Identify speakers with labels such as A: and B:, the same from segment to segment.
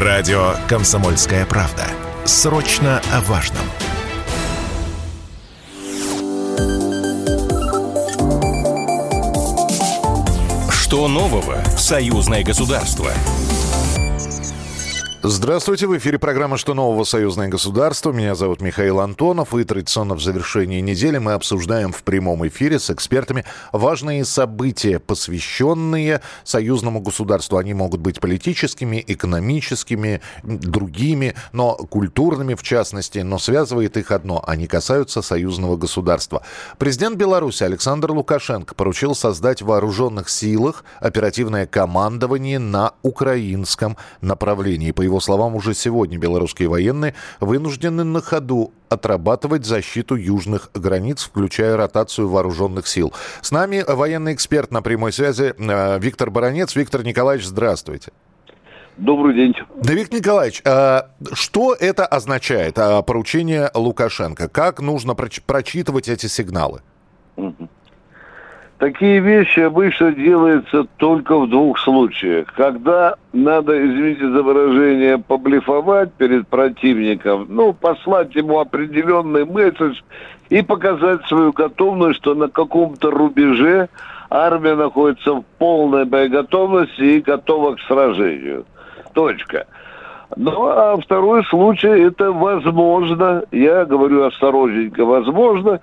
A: Радио «Комсомольская правда». Срочно о важном. Что нового в союзное государство?
B: Здравствуйте, в эфире программа «Что нового? Союзное государство». Меня зовут Михаил Антонов, и традиционно в завершении недели мы обсуждаем в прямом эфире с экспертами важные события, посвященные союзному государству. Они могут быть политическими, экономическими, другими, но культурными в частности, но связывает их одно – они касаются союзного государства. Президент Беларуси Александр Лукашенко поручил создать в вооруженных силах оперативное командование на украинском направлении. Его словам, уже сегодня белорусские военные вынуждены на ходу отрабатывать защиту южных границ, включая ротацию вооруженных сил. С нами военный эксперт на прямой связи э, Виктор Баранец. Виктор Николаевич, здравствуйте.
C: Добрый день.
B: Да, Виктор Николаевич, а что это означает, а, поручение Лукашенко? Как нужно прочитывать эти сигналы?
C: Угу. Такие вещи обычно делаются только в двух случаях. Когда надо, извините за выражение, поблефовать перед противником, ну, послать ему определенный месседж и показать свою готовность, что на каком-то рубеже армия находится в полной боеготовности и готова к сражению. Точка. Ну, а второй случай, это возможно, я говорю осторожненько, возможно,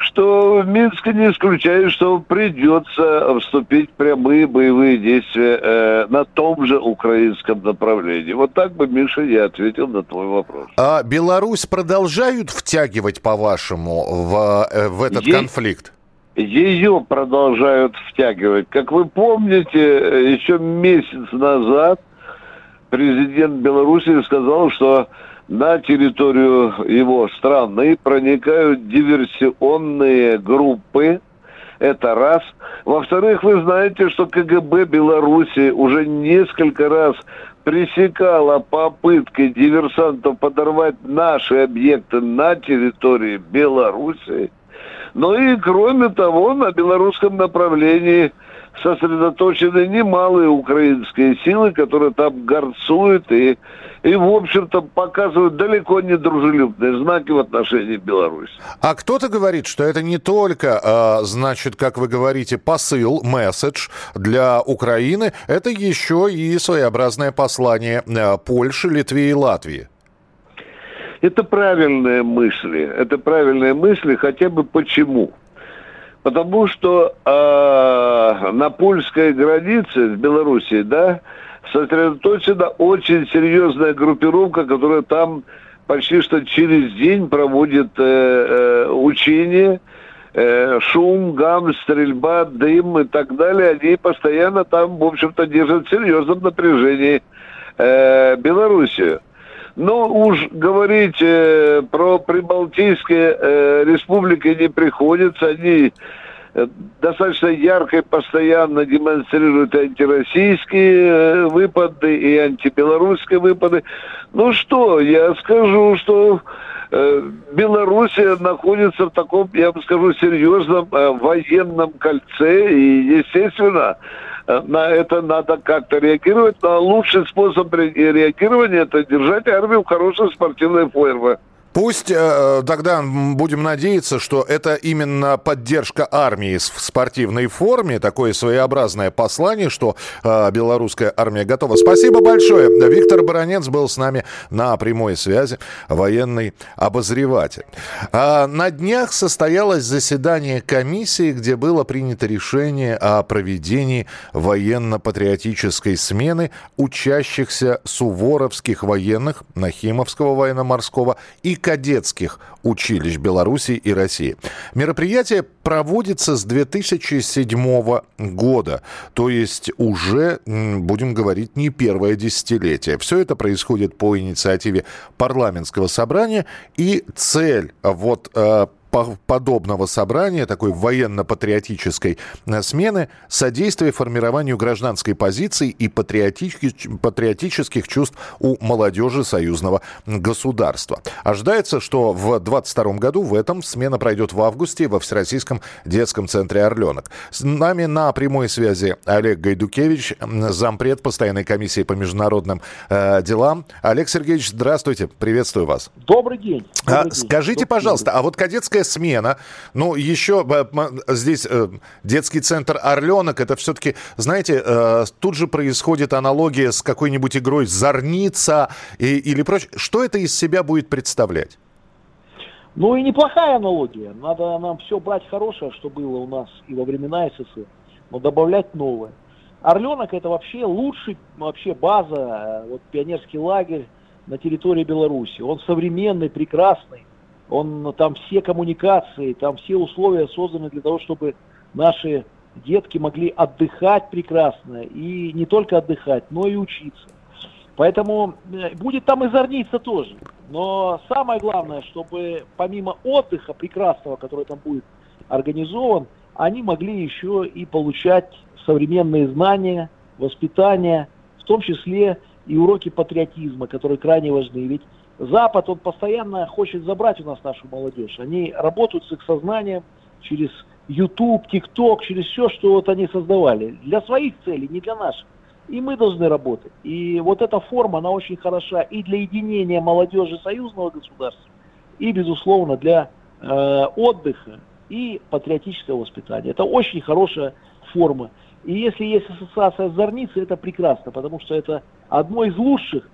C: что в Минске не исключает, что придется вступить в прямые боевые действия э, на том же украинском направлении. Вот так бы, Миша, я ответил на твой вопрос.
B: А Беларусь продолжают втягивать, по-вашему, в, э, в этот Е- конфликт?
C: Ее продолжают втягивать. Как вы помните, еще месяц назад президент Беларуси сказал, что на территорию его страны проникают диверсионные группы. Это раз. Во-вторых, вы знаете, что КГБ Беларуси уже несколько раз пресекала попытки диверсантов подорвать наши объекты на территории Беларуси. Ну и кроме того, на белорусском направлении сосредоточены немалые украинские силы, которые там горцуют и и, в общем-то, показывают далеко не дружелюбные знаки в отношении Беларуси.
B: А кто-то говорит, что это не только, а, значит, как вы говорите, посыл, месседж для Украины, это еще и своеобразное послание а, Польши, Литве и Латвии.
C: Это правильные мысли. Это правильные мысли хотя бы почему? Потому что э, на польской границе в Белоруссии, да, сосредоточена очень серьезная группировка, которая там почти что через день проводит э, э, учения, э, шум, гам, стрельба, дым и так далее. Они постоянно там, в общем-то, держат в серьезном напряжении э, Белоруссию. Но уж говорить э, про прибалтийские э, республики не приходится. Они достаточно ярко и постоянно демонстрируют антироссийские э, выпады и антибелорусские выпады. Ну что, я скажу, что э, Белоруссия находится в таком, я бы скажу, серьезном э, военном кольце, и, естественно, э, на это надо как-то реагировать, но лучший способ реагирования – это держать армию в хорошей спортивной форме.
B: Пусть э, тогда будем надеяться, что это именно поддержка армии в спортивной форме, такое своеобразное послание, что э, белорусская армия готова. Спасибо большое. Виктор Баранец был с нами на прямой связи, военный обозреватель. А на днях состоялось заседание комиссии, где было принято решение о проведении военно-патриотической смены учащихся суворовских военных Нахимовского военно-морского и кадетских училищ Беларуси и России. Мероприятие проводится с 2007 года, то есть уже, будем говорить, не первое десятилетие. Все это происходит по инициативе парламентского собрания, и цель вот э, подобного собрания, такой военно-патриотической э, смены, содействие формированию гражданской позиции и патриотических чувств у молодежи союзного государства. Ожидается, что в 2022 году в этом смена пройдет в августе во Всероссийском детском центре «Орленок». С нами на прямой связи Олег Гайдукевич, зампред постоянной комиссии по международным э, делам. Олег Сергеевич, здравствуйте, приветствую вас.
D: Добрый день.
B: А, Добрый а, день. Скажите, Добрый пожалуйста, день. а вот кадетская смена, ну, еще здесь э, детский центр «Орленок», это все-таки, знаете, э, тут же происходит аналогия с какой-нибудь игрой «Зорница» и, или прочее. Что это из себя будет представлять?
D: Ну и неплохая аналогия. Надо нам все брать хорошее, что было у нас и во времена СССР, но добавлять новое. Орленок это вообще лучший, вообще база, э, вот пионерский лагерь на территории Беларуси. Он современный, прекрасный. Он, там все коммуникации, там все условия созданы для того, чтобы наши детки могли отдыхать прекрасно. И не только отдыхать, но и учиться. Поэтому э, будет там и зорница тоже. Но самое главное, чтобы помимо отдыха прекрасного, который там будет организован, они могли еще и получать современные знания, воспитание, в том числе и уроки патриотизма, которые крайне важны. Ведь Запад, он постоянно хочет забрать у нас нашу молодежь. Они работают с их сознанием через YouTube, TikTok, через все, что вот они создавали. Для своих целей, не для наших. И мы должны работать. И вот эта форма, она очень хороша и для единения молодежи союзного государства, и, безусловно, для э, отдыха и патриотического воспитания. Это очень хорошая форма. И если есть ассоциация с Зорницей, это прекрасно, потому что это одно из лучших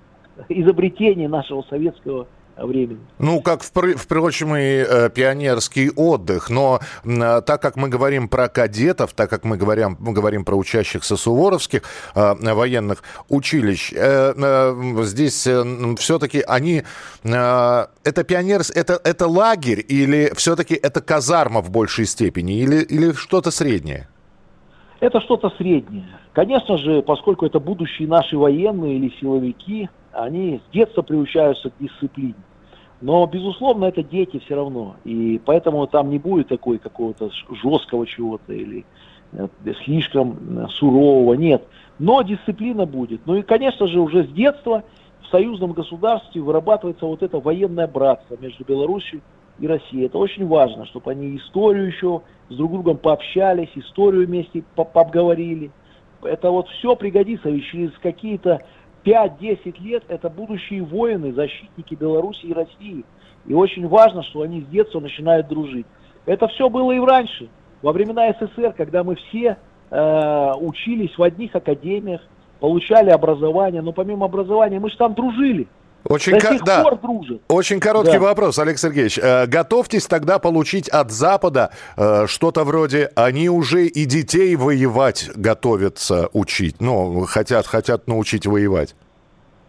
D: изобретений нашего советского времени.
B: Ну, как, впрочем, и э, пионерский отдых. Но э, так как мы говорим про кадетов, так как мы говорим, мы говорим про учащихся суворовских э, военных училищ, э, э, здесь э, все-таки они... Это пионер, это, это лагерь или все-таки это казарма в большей степени? Или, или что-то среднее?
D: Это что-то среднее. Конечно же, поскольку это будущие наши военные или силовики, они с детства приучаются к дисциплине. Но, безусловно, это дети все равно. И поэтому там не будет такой какого-то жесткого чего-то или э, слишком э, сурового. Нет. Но дисциплина будет. Ну и, конечно же, уже с детства в союзном государстве вырабатывается вот это военное братство между Беларусью и Россией. Это очень важно, чтобы они историю еще с друг другом пообщались, историю вместе пообговорили. Это вот все пригодится, и через какие-то 5-10 лет это будущие воины, защитники Беларуси и России. И очень важно, что они с детства начинают дружить. Это все было и раньше, во времена СССР, когда мы все э, учились в одних академиях, получали образование, но помимо образования мы же там дружили.
B: Очень, До сих да. пор дружат. Очень короткий да. вопрос, Олег Сергеевич. Э, готовьтесь тогда получить от Запада э, что-то вроде «они уже и детей воевать готовятся учить». Ну, хотят, хотят научить воевать.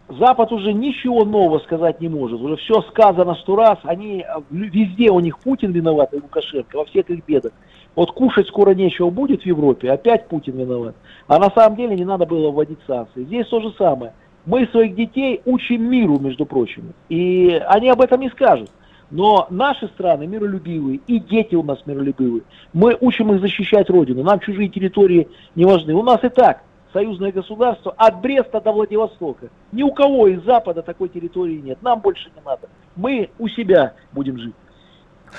D: Запад уже ничего нового сказать не может. Уже все сказано сто раз. Они, везде у них Путин виноват и Лукашенко, во всех их бедах. Вот кушать скоро нечего будет в Европе, опять Путин виноват. А на самом деле не надо было вводить санкции. Здесь то же самое. Мы своих детей учим миру, между прочим. И они об этом не скажут. Но наши страны миролюбивые, и дети у нас миролюбивые. Мы учим их защищать Родину. Нам чужие территории не важны. У нас и так союзное государство от Бреста до Владивостока. Ни у кого из Запада такой территории нет. Нам больше не надо. Мы у себя будем жить.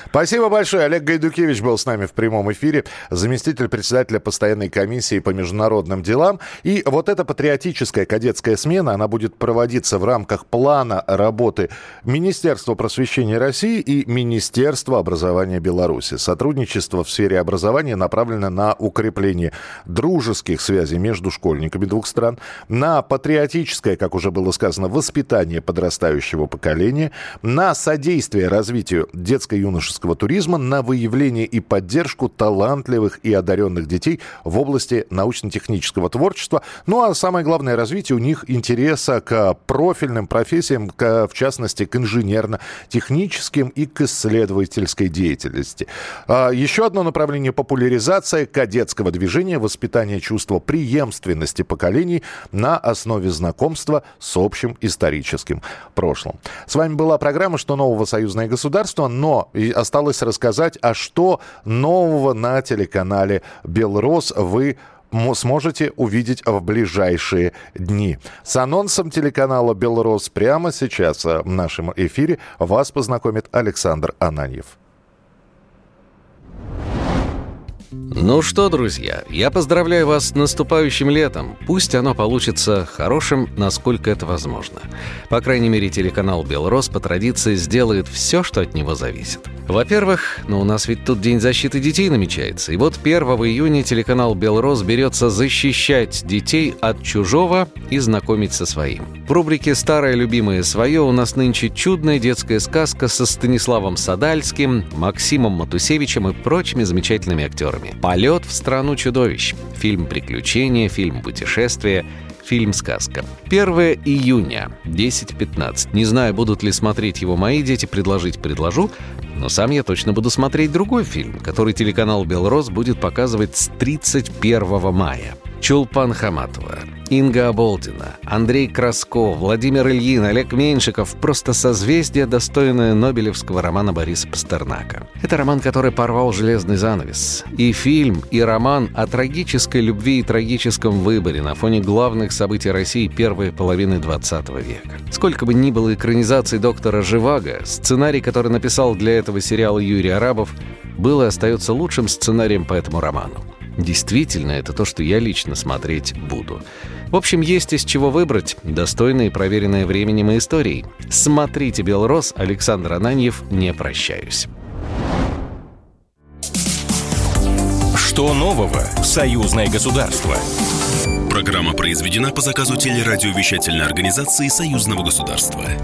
B: Спасибо большое. Олег Гайдукевич был с нами в прямом эфире, заместитель председателя постоянной комиссии по международным делам. И вот эта патриотическая кадетская смена, она будет проводиться в рамках плана работы Министерства просвещения России и Министерства образования Беларуси. Сотрудничество в сфере образования направлено на укрепление дружеских связей между школьниками двух стран, на патриотическое, как уже было сказано, воспитание подрастающего поколения, на содействие развитию детско-юношеского юношеского туризма на выявление и поддержку талантливых и одаренных детей в области научно-технического творчества. Ну а самое главное, развитие у них интереса к профильным профессиям, к, в частности, к инженерно-техническим и к исследовательской деятельности. А, еще одно направление популяризация кадетского движения, воспитание чувства преемственности поколений на основе знакомства с общим историческим прошлым. С вами была программа «Что нового союзное государство», но осталось рассказать, а что нового на телеканале «Белрос» вы сможете увидеть в ближайшие дни. С анонсом телеканала «Белрос» прямо сейчас в нашем эфире вас познакомит Александр Ананьев.
E: Ну что, друзья, я поздравляю вас с наступающим летом. Пусть оно получится хорошим, насколько это возможно. По крайней мере, телеканал «Белрос» по традиции сделает все, что от него зависит. Во-первых, ну у нас ведь тут День защиты детей намечается. И вот 1 июня телеканал «Белрос» берется защищать детей от чужого и знакомить со своим. В рубрике «Старое любимое свое» у нас нынче чудная детская сказка со Станиславом Садальским, Максимом Матусевичем и прочими замечательными актерами. «Полет в страну чудовищ». Фильм «Приключения», фильм «Путешествие», фильм «Сказка». 1 июня, 10.15. Не знаю, будут ли смотреть его мои дети, предложить предложу, но сам я точно буду смотреть другой фильм, который телеканал «Белрос» будет показывать с 31 мая. Чулпан Хаматова, Инга Аболдина, Андрей Красков, Владимир Ильин, Олег Меньшиков – просто созвездие, достойное Нобелевского романа Бориса Пастернака. Это роман, который порвал железный занавес. И фильм, и роман о трагической любви и трагическом выборе на фоне главных событий России первой половины 20 века. Сколько бы ни было экранизаций доктора Живаго, сценарий, который написал для этого сериала Юрий Арабов, был и остается лучшим сценарием по этому роману. Действительно, это то, что я лично смотреть буду. В общем, есть из чего выбрать, достойное и проверенное временем и историей. Смотрите «Белрос», Александр Ананьев, не прощаюсь.
A: Что нового в «Союзное государство»? Программа произведена по заказу телерадиовещательной организации Союзного государства.